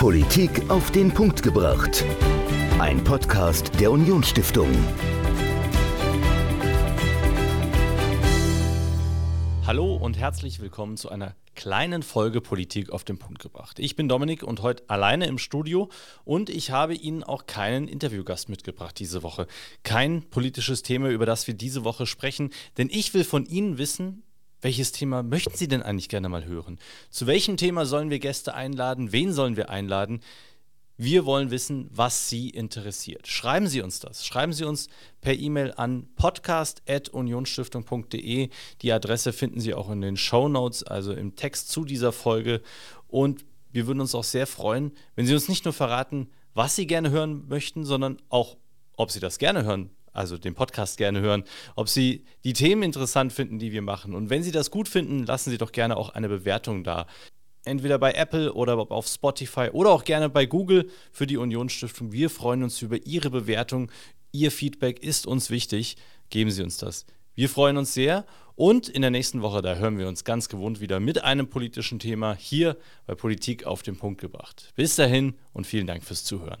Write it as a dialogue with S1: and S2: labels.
S1: Politik auf den Punkt gebracht. Ein Podcast der Unionsstiftung.
S2: Hallo und herzlich willkommen zu einer kleinen Folge Politik auf den Punkt gebracht. Ich bin Dominik und heute alleine im Studio und ich habe Ihnen auch keinen Interviewgast mitgebracht diese Woche. Kein politisches Thema, über das wir diese Woche sprechen, denn ich will von Ihnen wissen, welches Thema möchten Sie denn eigentlich gerne mal hören? Zu welchem Thema sollen wir Gäste einladen? Wen sollen wir einladen? Wir wollen wissen, was Sie interessiert. Schreiben Sie uns das. Schreiben Sie uns per E-Mail an podcast.unionsstiftung.de. Die Adresse finden Sie auch in den Show Notes, also im Text zu dieser Folge. Und wir würden uns auch sehr freuen, wenn Sie uns nicht nur verraten, was Sie gerne hören möchten, sondern auch, ob Sie das gerne hören also den Podcast gerne hören, ob Sie die Themen interessant finden, die wir machen. Und wenn Sie das gut finden, lassen Sie doch gerne auch eine Bewertung da. Entweder bei Apple oder auf Spotify oder auch gerne bei Google für die Unionsstiftung. Wir freuen uns über Ihre Bewertung. Ihr Feedback ist uns wichtig. Geben Sie uns das. Wir freuen uns sehr und in der nächsten Woche, da hören wir uns ganz gewohnt wieder mit einem politischen Thema hier bei Politik auf den Punkt gebracht. Bis dahin und vielen Dank fürs Zuhören.